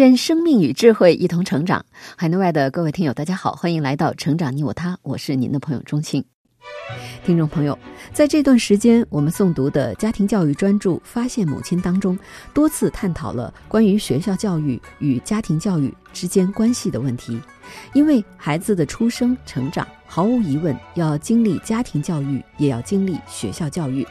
愿生命与智慧一同成长。海内外的各位听友，大家好，欢迎来到《成长你我他》，我是您的朋友钟庆。听众朋友，在这段时间，我们诵读的家庭教育专著《发现母亲》当中，多次探讨了关于学校教育与家庭教育之间关系的问题。因为孩子的出生、成长，毫无疑问要经历家庭教育，也要经历学校教育。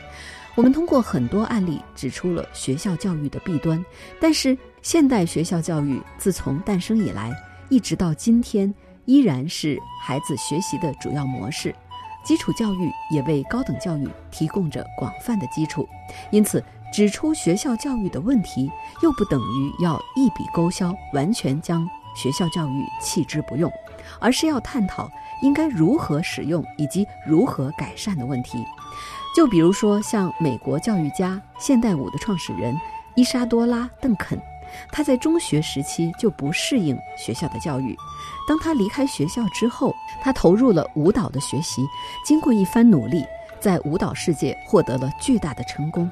我们通过很多案例指出了学校教育的弊端，但是现代学校教育自从诞生以来，一直到今天，依然是孩子学习的主要模式。基础教育也为高等教育提供着广泛的基础。因此，指出学校教育的问题，又不等于要一笔勾销，完全将学校教育弃之不用，而是要探讨应该如何使用以及如何改善的问题。就比如说，像美国教育家、现代舞的创始人伊莎多拉·邓肯，他在中学时期就不适应学校的教育。当他离开学校之后，他投入了舞蹈的学习，经过一番努力，在舞蹈世界获得了巨大的成功。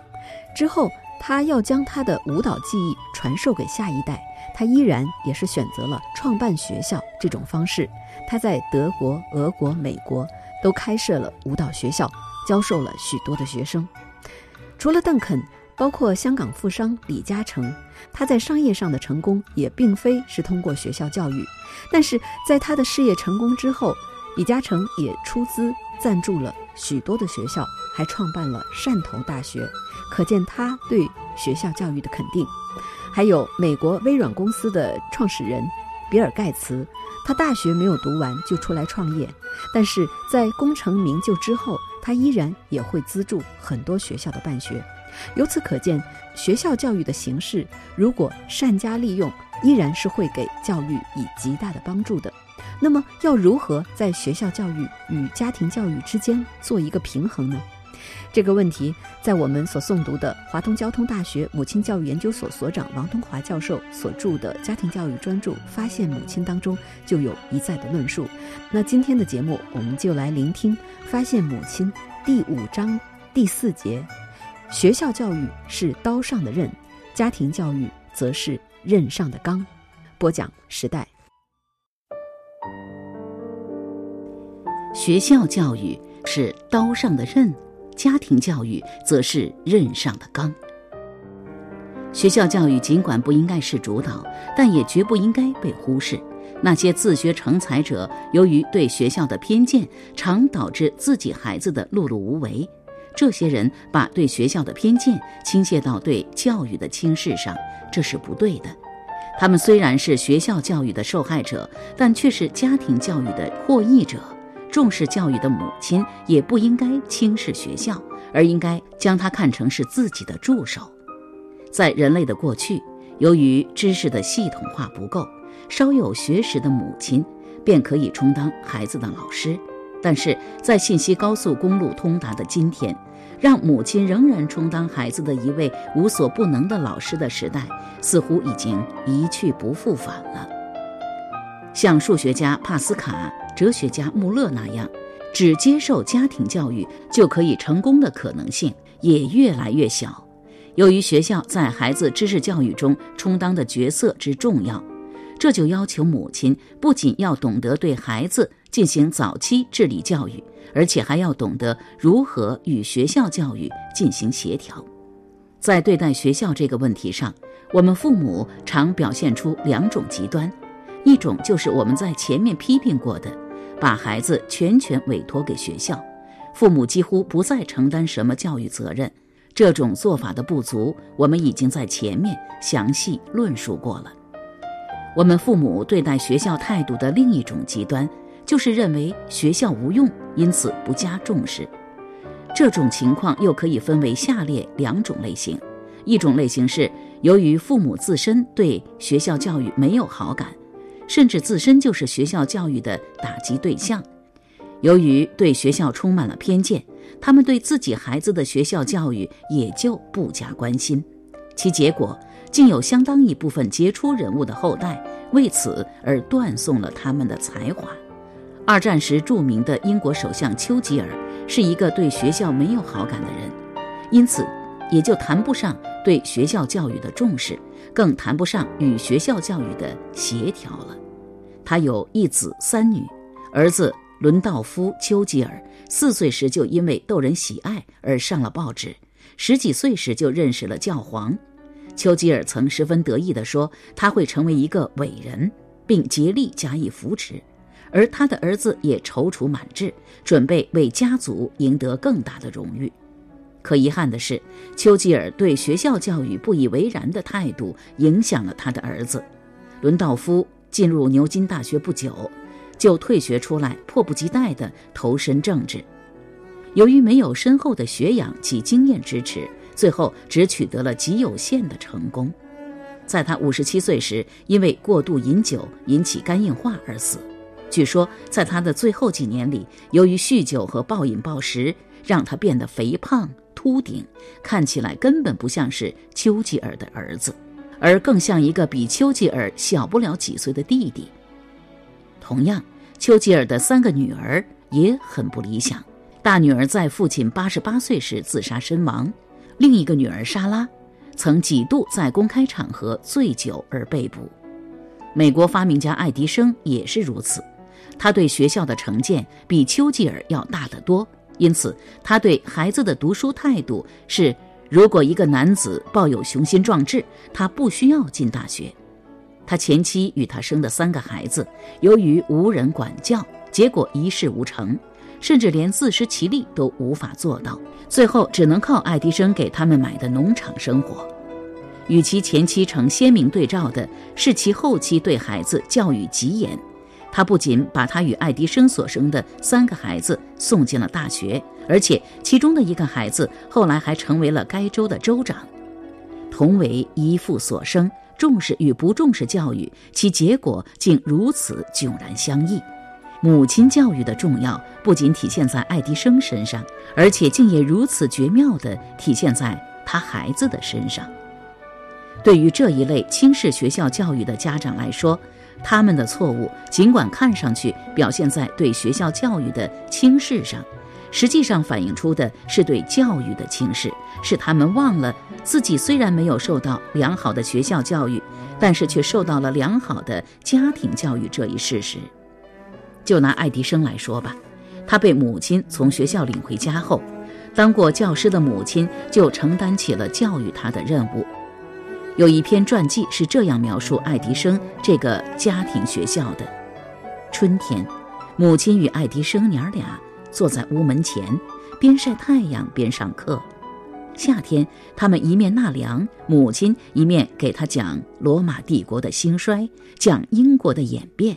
之后，他要将他的舞蹈技艺传授给下一代，他依然也是选择了创办学校这种方式。他在德国、俄国、美国都开设了舞蹈学校。教授了许多的学生，除了邓肯，包括香港富商李嘉诚，他在商业上的成功也并非是通过学校教育，但是在他的事业成功之后，李嘉诚也出资赞助了许多的学校，还创办了汕头大学，可见他对学校教育的肯定。还有美国微软公司的创始人比尔盖茨，他大学没有读完就出来创业，但是在功成名就之后。他依然也会资助很多学校的办学，由此可见，学校教育的形式如果善加利用，依然是会给教育以极大的帮助的。那么，要如何在学校教育与家庭教育之间做一个平衡呢？这个问题，在我们所诵读的华东交通大学母亲教育研究所所长王东华教授所著的家庭教育专著《发现母亲》当中就有一再的论述。那今天的节目，我们就来聆听《发现母亲》第五章第四节：学校教育是刀上的刃，家庭教育则是刃上的钢。播讲时代。学校教育是刀上的刃。家庭教育则是刃上的钢。学校教育尽管不应该是主导，但也绝不应该被忽视。那些自学成才者，由于对学校的偏见，常导致自己孩子的碌碌无为。这些人把对学校的偏见倾泻到对教育的轻视上，这是不对的。他们虽然是学校教育的受害者，但却是家庭教育的获益者。重视教育的母亲也不应该轻视学校，而应该将它看成是自己的助手。在人类的过去，由于知识的系统化不够，稍有学识的母亲便可以充当孩子的老师。但是在信息高速公路通达的今天，让母亲仍然充当孩子的一位无所不能的老师的时代，似乎已经一去不复返了。像数学家帕斯卡。哲学家穆勒那样，只接受家庭教育就可以成功的可能性也越来越小。由于学校在孩子知识教育中充当的角色之重要，这就要求母亲不仅要懂得对孩子进行早期智力教育，而且还要懂得如何与学校教育进行协调。在对待学校这个问题上，我们父母常表现出两种极端，一种就是我们在前面批评过的。把孩子全权委托给学校，父母几乎不再承担什么教育责任。这种做法的不足，我们已经在前面详细论述过了。我们父母对待学校态度的另一种极端，就是认为学校无用，因此不加重视。这种情况又可以分为下列两种类型：一种类型是由于父母自身对学校教育没有好感，甚至自身就是学校教育的打击对象，由于对学校充满了偏见，他们对自己孩子的学校教育也就不加关心，其结果竟有相当一部分杰出人物的后代为此而断送了他们的才华。二战时著名的英国首相丘吉尔是一个对学校没有好感的人，因此也就谈不上对学校教育的重视，更谈不上与学校教育的协调了。他有一子三女，儿子伦道夫·丘吉尔四岁时就因为逗人喜爱而上了报纸，十几岁时就认识了教皇。丘吉尔曾十分得意地说：“他会成为一个伟人，并竭力加以扶持。”而他的儿子也踌躇满志，准备为家族赢得更大的荣誉。可遗憾的是，丘吉尔对学校教育不以为然的态度影响了他的儿子伦道夫。进入牛津大学不久，就退学出来，迫不及待地投身政治。由于没有深厚的学养及经验支持，最后只取得了极有限的成功。在他五十七岁时，因为过度饮酒引起肝硬化而死。据说，在他的最后几年里，由于酗酒和暴饮暴食，让他变得肥胖秃顶，看起来根本不像是丘吉尔的儿子，而更像一个比丘吉尔小不了几岁的弟弟。同样，丘吉尔的三个女儿也很不理想。大女儿在父亲八十八岁时自杀身亡，另一个女儿莎拉，曾几度在公开场合醉酒而被捕。美国发明家爱迪生也是如此。他对学校的成见比丘吉尔要大得多，因此他对孩子的读书态度是：如果一个男子抱有雄心壮志，他不需要进大学。他前妻与他生的三个孩子，由于无人管教，结果一事无成，甚至连自食其力都无法做到，最后只能靠爱迪生给他们买的农场生活。与其前妻成鲜明对照的是，其后期对孩子教育极严。他不仅把他与爱迪生所生的三个孩子送进了大学，而且其中的一个孩子后来还成为了该州的州长。同为一父所生，重视与不重视教育，其结果竟如此迥然相异。母亲教育的重要不仅体现在爱迪生身上，而且竟也如此绝妙地体现在他孩子的身上。对于这一类轻视学校教育的家长来说，他们的错误，尽管看上去表现在对学校教育的轻视上，实际上反映出的是对教育的轻视，是他们忘了自己虽然没有受到良好的学校教育，但是却受到了良好的家庭教育这一事实。就拿爱迪生来说吧，他被母亲从学校领回家后，当过教师的母亲就承担起了教育他的任务。有一篇传记是这样描述爱迪生这个家庭学校的：春天，母亲与爱迪生娘俩坐在屋门前，边晒太阳边上课；夏天，他们一面纳凉，母亲一面给他讲罗马帝国的兴衰，讲英国的演变；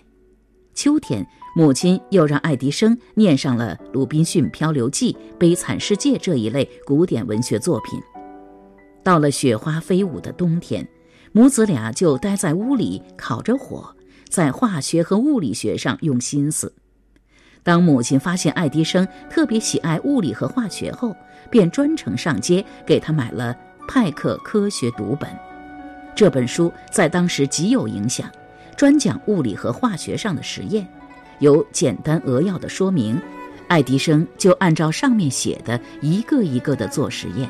秋天，母亲又让爱迪生念上了《鲁滨逊漂流记》《悲惨世界》这一类古典文学作品。到了雪花飞舞的冬天，母子俩就待在屋里烤着火，在化学和物理学上用心思。当母亲发现爱迪生特别喜爱物理和化学后，便专程上街给他买了《派克科学读本》。这本书在当时极有影响，专讲物理和化学上的实验，有简单扼要的说明。爱迪生就按照上面写的一个一个的做实验。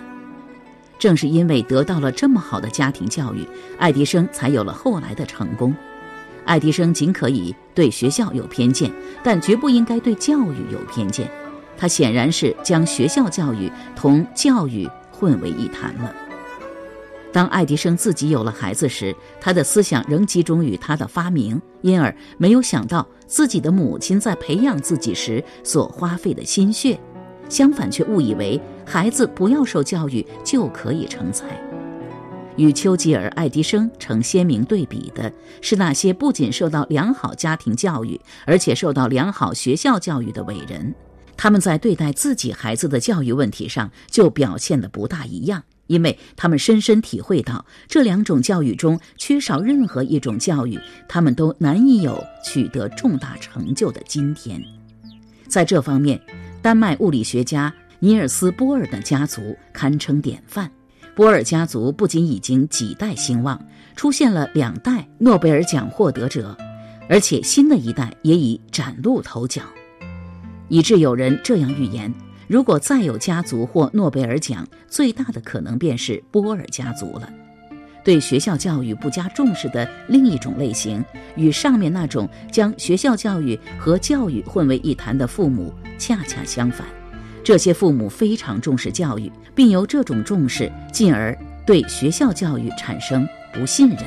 正是因为得到了这么好的家庭教育，爱迪生才有了后来的成功。爱迪生仅可以对学校有偏见，但绝不应该对教育有偏见。他显然是将学校教育同教育混为一谈了。当爱迪生自己有了孩子时，他的思想仍集中于他的发明，因而没有想到自己的母亲在培养自己时所花费的心血。相反，却误以为孩子不要受教育就可以成才。与丘吉尔、爱迪生成鲜明对比的是那些不仅受到良好家庭教育，而且受到良好学校教育的伟人。他们在对待自己孩子的教育问题上就表现得不大一样，因为他们深深体会到这两种教育中缺少任何一种教育，他们都难以有取得重大成就的今天。在这方面，丹麦物理学家尼尔斯·波尔的家族堪称典范。波尔家族不仅已经几代兴旺，出现了两代诺贝尔奖获得者，而且新的一代也已崭露头角，以致有人这样预言。如果再有家族获诺贝尔奖，最大的可能便是波尔家族了。对学校教育不加重视的另一种类型，与上面那种将学校教育和教育混为一谈的父母恰恰相反。这些父母非常重视教育，并由这种重视进而对学校教育产生不信任。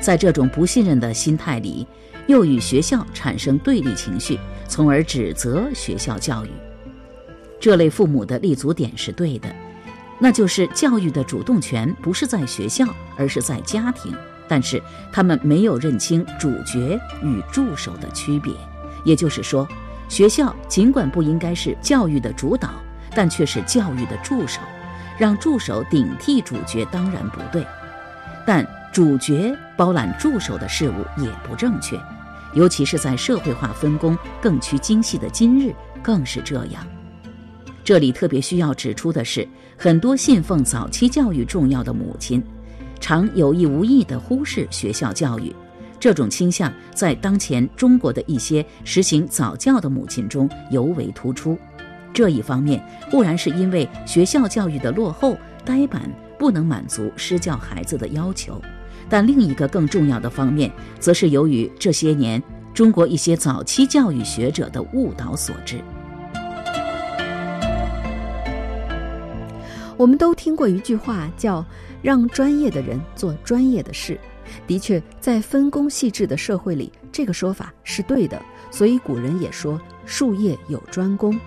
在这种不信任的心态里，又与学校产生对立情绪，从而指责学校教育。这类父母的立足点是对的，那就是教育的主动权不是在学校，而是在家庭。但是他们没有认清主角与助手的区别，也就是说，学校尽管不应该是教育的主导，但却是教育的助手。让助手顶替主角当然不对，但主角包揽助手的事物也不正确，尤其是在社会化分工更趋精细的今日，更是这样。这里特别需要指出的是，很多信奉早期教育重要的母亲，常有意无意地忽视学校教育。这种倾向在当前中国的一些实行早教的母亲中尤为突出。这一方面固然是因为学校教育的落后、呆板，不能满足施教孩子的要求，但另一个更重要的方面，则是由于这些年中国一些早期教育学者的误导所致。我们都听过一句话，叫“让专业的人做专业的事”。的确，在分工细致的社会里，这个说法是对的。所以古人也说“术业有专攻”。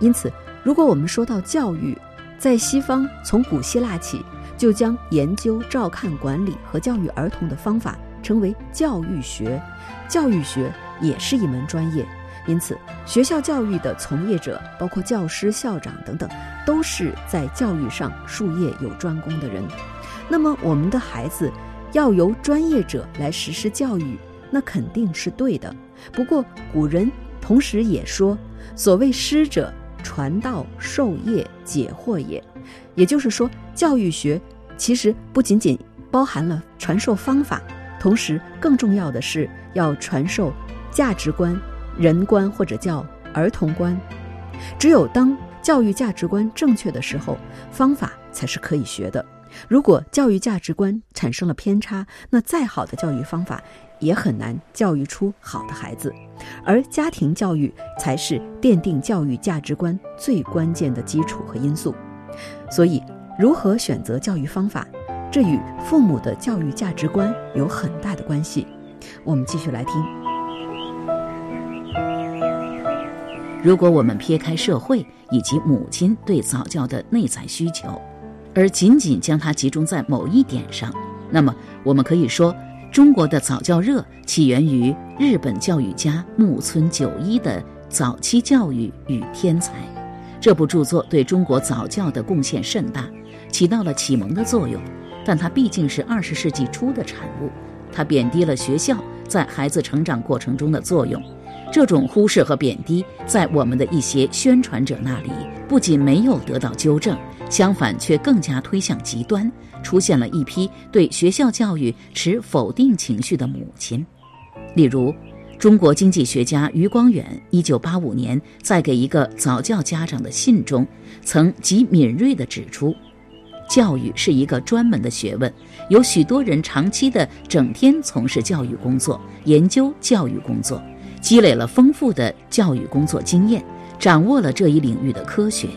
因此，如果我们说到教育，在西方从古希腊起就将研究、照看、管理和教育儿童的方法称为教育学，教育学也是一门专业。因此，学校教育的从业者，包括教师、校长等等，都是在教育上术业有专攻的人。那么，我们的孩子要由专业者来实施教育，那肯定是对的。不过，古人同时也说：“所谓师者，传道授业解惑也。”也就是说，教育学其实不仅仅包含了传授方法，同时更重要的是要传授价值观。人观或者叫儿童观，只有当教育价值观正确的时候，方法才是可以学的。如果教育价值观产生了偏差，那再好的教育方法也很难教育出好的孩子。而家庭教育才是奠定教育价值观最关键的基础和因素。所以，如何选择教育方法，这与父母的教育价值观有很大的关系。我们继续来听。如果我们撇开社会以及母亲对早教的内在需求，而仅仅将它集中在某一点上，那么我们可以说，中国的早教热起源于日本教育家木村久一的《早期教育与天才》这部著作，对中国早教的贡献甚大，起到了启蒙的作用。但它毕竟是二十世纪初的产物，它贬低了学校在孩子成长过程中的作用。这种忽视和贬低，在我们的一些宣传者那里，不仅没有得到纠正，相反却更加推向极端，出现了一批对学校教育持否定情绪的母亲。例如，中国经济学家余光远一九八五年在给一个早教家长的信中，曾极敏锐地指出，教育是一个专门的学问，有许多人长期的整天从事教育工作，研究教育工作。积累了丰富的教育工作经验，掌握了这一领域的科学。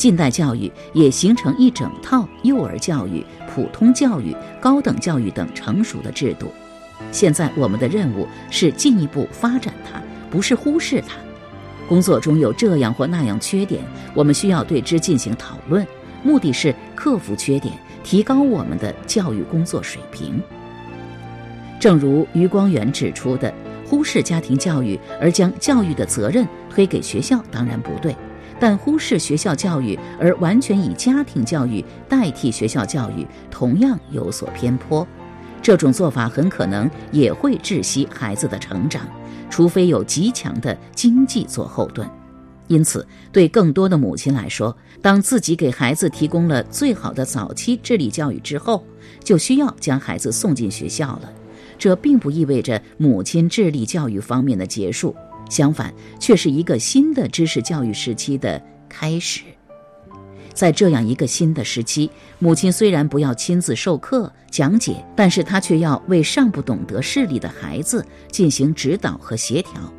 近代教育也形成一整套幼儿教育、普通教育、高等教育等成熟的制度。现在我们的任务是进一步发展它，不是忽视它。工作中有这样或那样缺点，我们需要对之进行讨论，目的是克服缺点，提高我们的教育工作水平。正如余光远指出的。忽视家庭教育而将教育的责任推给学校，当然不对。但忽视学校教育而完全以家庭教育代替学校教育，同样有所偏颇。这种做法很可能也会窒息孩子的成长，除非有极强的经济做后盾。因此，对更多的母亲来说，当自己给孩子提供了最好的早期智力教育之后，就需要将孩子送进学校了。这并不意味着母亲智力教育方面的结束，相反，却是一个新的知识教育时期的开始。在这样一个新的时期，母亲虽然不要亲自授课讲解，但是她却要为尚不懂得视力的孩子进行指导和协调。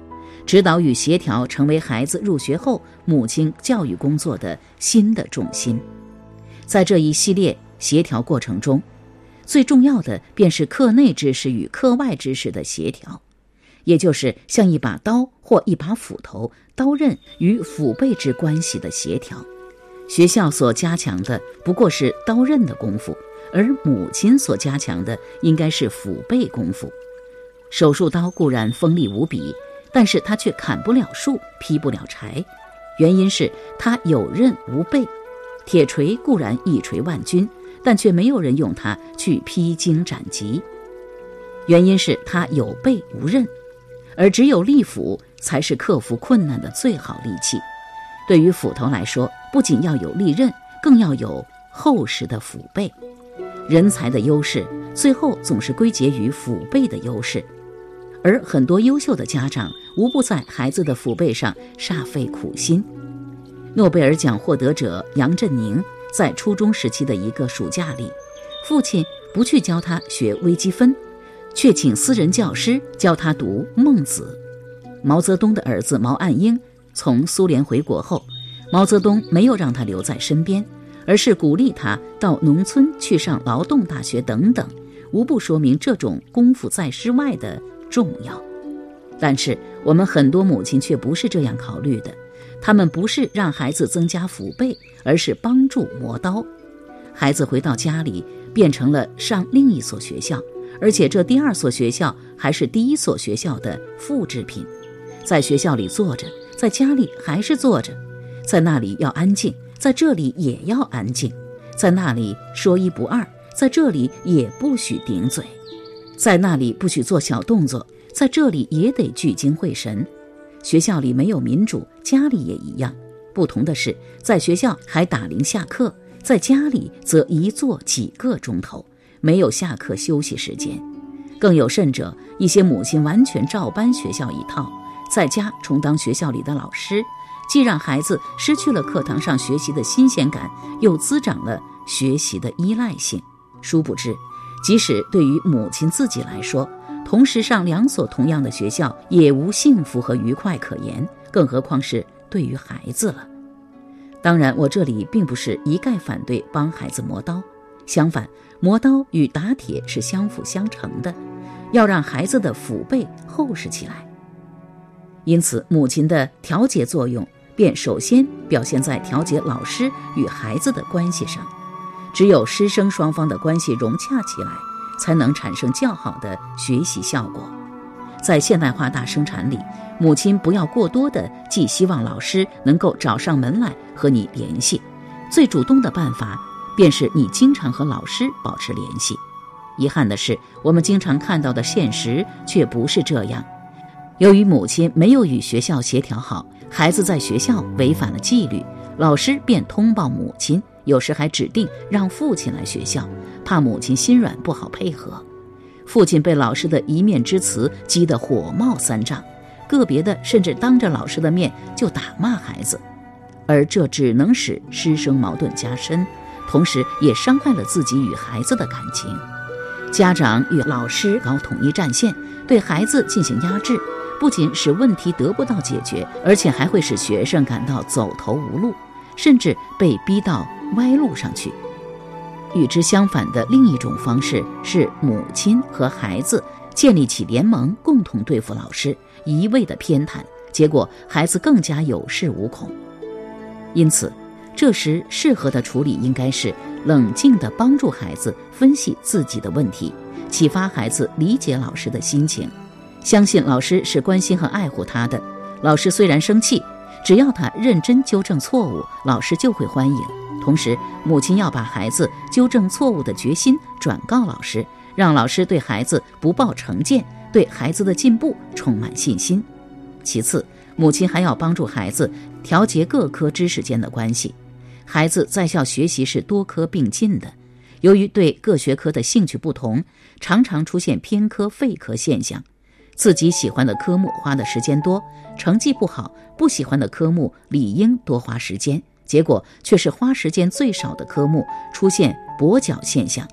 指导与协调成为孩子入学后母亲教育工作的新的重心。在这一系列协调过程中，最重要的便是课内知识与课外知识的协调，也就是像一把刀或一把斧头，刀刃与斧背之关系的协调。学校所加强的不过是刀刃的功夫，而母亲所加强的应该是斧背功夫。手术刀固然锋利无比。但是他却砍不了树，劈不了柴，原因是他有刃无背。铁锤固然一锤万钧，但却没有人用它去披荆斩棘，原因是他有背无刃。而只有利斧才是克服困难的最好利器。对于斧头来说，不仅要有利刃，更要有厚实的斧背。人才的优势，最后总是归结于斧背的优势。而很多优秀的家长无不在孩子的腹背上煞费苦心。诺贝尔奖获得者杨振宁在初中时期的一个暑假里，父亲不去教他学微积分，却请私人教师教他读《孟子》。毛泽东的儿子毛岸英从苏联回国后，毛泽东没有让他留在身边，而是鼓励他到农村去上劳动大学等等，无不说明这种功夫在诗外的。重要，但是我们很多母亲却不是这样考虑的，他们不是让孩子增加腹背，而是帮助磨刀。孩子回到家里变成了上另一所学校，而且这第二所学校还是第一所学校的复制品。在学校里坐着，在家里还是坐着，在那里要安静，在这里也要安静，在那里说一不二，在这里也不许顶嘴。在那里不许做小动作，在这里也得聚精会神。学校里没有民主，家里也一样。不同的是，在学校还打铃下课，在家里则一坐几个钟头，没有下课休息时间。更有甚者，一些母亲完全照搬学校一套，在家充当学校里的老师，既让孩子失去了课堂上学习的新鲜感，又滋长了学习的依赖性。殊不知。即使对于母亲自己来说，同时上两所同样的学校也无幸福和愉快可言，更何况是对于孩子了。当然，我这里并不是一概反对帮孩子磨刀，相反，磨刀与打铁是相辅相成的，要让孩子的腹背厚实起来。因此，母亲的调节作用便首先表现在调节老师与孩子的关系上。只有师生双方的关系融洽起来，才能产生较好的学习效果。在现代化大生产里，母亲不要过多的寄希望老师能够找上门来和你联系。最主动的办法，便是你经常和老师保持联系。遗憾的是，我们经常看到的现实却不是这样。由于母亲没有与学校协调好，孩子在学校违反了纪律，老师便通报母亲。有时还指定让父亲来学校，怕母亲心软不好配合。父亲被老师的一面之词激得火冒三丈，个别的甚至当着老师的面就打骂孩子，而这只能使师生矛盾加深，同时也伤害了自己与孩子的感情。家长与老师搞统一战线，对孩子进行压制，不仅使问题得不到解决，而且还会使学生感到走投无路，甚至被逼到。歪路上去。与之相反的另一种方式是，母亲和孩子建立起联盟，共同对付老师，一味的偏袒，结果孩子更加有恃无恐。因此，这时适合的处理应该是冷静地帮助孩子分析自己的问题，启发孩子理解老师的心情，相信老师是关心和爱护他的。老师虽然生气，只要他认真纠正错误，老师就会欢迎。同时，母亲要把孩子纠正错误的决心转告老师，让老师对孩子不抱成见，对孩子的进步充满信心。其次，母亲还要帮助孩子调节各科知识间的关系。孩子在校学习是多科并进的，由于对各学科的兴趣不同，常常出现偏科废科现象。自己喜欢的科目花的时间多，成绩不好；不喜欢的科目理应多花时间，结果却是花时间最少的科目出现跛脚现象。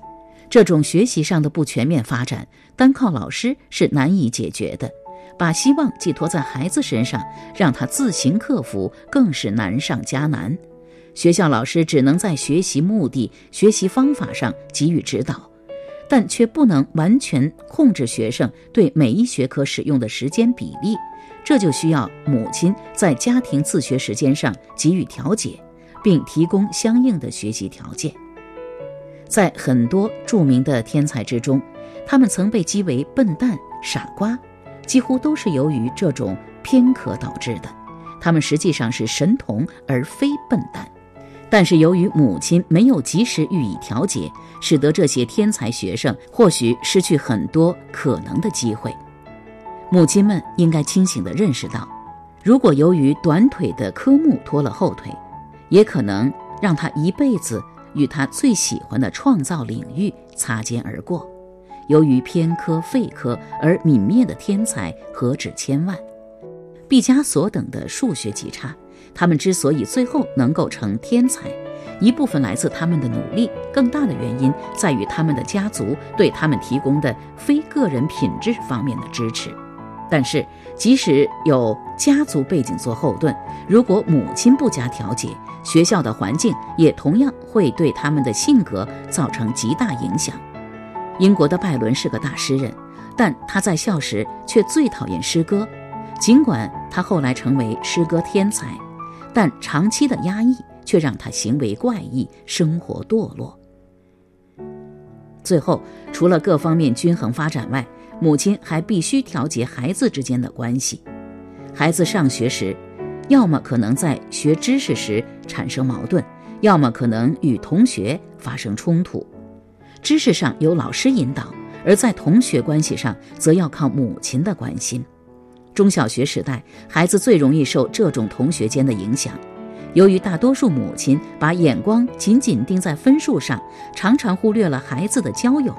这种学习上的不全面发展，单靠老师是难以解决的。把希望寄托在孩子身上，让他自行克服，更是难上加难。学校老师只能在学习目的、学习方法上给予指导，但却不能完全控制学生对每一学科使用的时间比例。这就需要母亲在家庭自学时间上给予调节，并提供相应的学习条件。在很多著名的天才之中，他们曾被讥为笨蛋、傻瓜。几乎都是由于这种偏科导致的，他们实际上是神童而非笨蛋，但是由于母亲没有及时予以调节，使得这些天才学生或许失去很多可能的机会。母亲们应该清醒地认识到，如果由于短腿的科目拖了后腿，也可能让他一辈子与他最喜欢的创造领域擦肩而过。由于偏科废科而泯灭的天才何止千万？毕加索等的数学极差，他们之所以最后能够成天才，一部分来自他们的努力，更大的原因在于他们的家族对他们提供的非个人品质方面的支持。但是，即使有家族背景做后盾，如果母亲不加调节，学校的环境也同样会对他们的性格造成极大影响。英国的拜伦是个大诗人，但他在校时却最讨厌诗歌。尽管他后来成为诗歌天才，但长期的压抑却让他行为怪异，生活堕落。最后，除了各方面均衡发展外，母亲还必须调节孩子之间的关系。孩子上学时，要么可能在学知识时产生矛盾，要么可能与同学发生冲突。知识上由老师引导，而在同学关系上则要靠母亲的关心。中小学时代，孩子最容易受这种同学间的影响。由于大多数母亲把眼光紧紧盯在分数上，常常忽略了孩子的交友。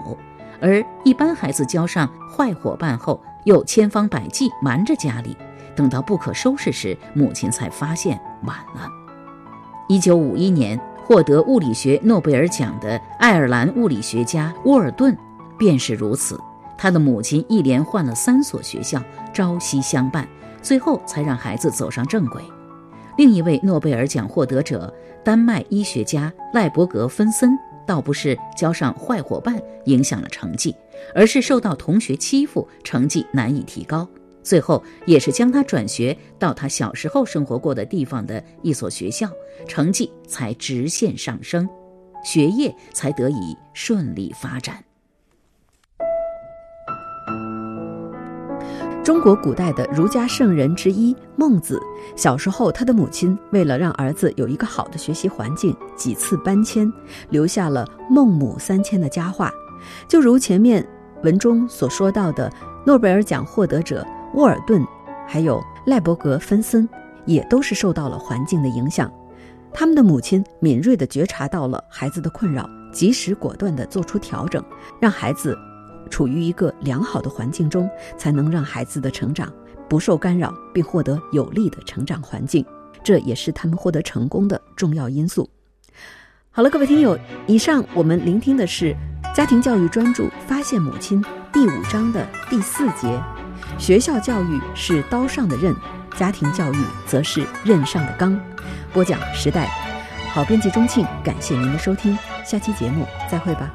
而一般孩子交上坏伙伴后，又千方百计瞒着家里，等到不可收拾时，母亲才发现晚了。一九五一年。获得物理学诺贝尔奖的爱尔兰物理学家沃尔顿便是如此。他的母亲一连换了三所学校，朝夕相伴，最后才让孩子走上正轨。另一位诺贝尔奖获得者丹麦医学家赖伯格芬森，倒不是交上坏伙伴影响了成绩，而是受到同学欺负，成绩难以提高。最后也是将他转学到他小时候生活过的地方的一所学校，成绩才直线上升，学业才得以顺利发展。中国古代的儒家圣人之一孟子，小时候他的母亲为了让儿子有一个好的学习环境，几次搬迁，留下了“孟母三迁”的佳话。就如前面文中所说到的，诺贝尔奖获得者。沃尔顿，还有赖伯格芬森，也都是受到了环境的影响。他们的母亲敏锐地觉察到了孩子的困扰，及时果断地做出调整，让孩子处于一个良好的环境中，才能让孩子的成长不受干扰，并获得有利的成长环境。这也是他们获得成功的重要因素。好了，各位听友，以上我们聆听的是《家庭教育专注发现母亲》第五章的第四节。学校教育是刀上的刃，家庭教育则是刃上的钢。播讲时代，好编辑钟庆，感谢您的收听，下期节目再会吧。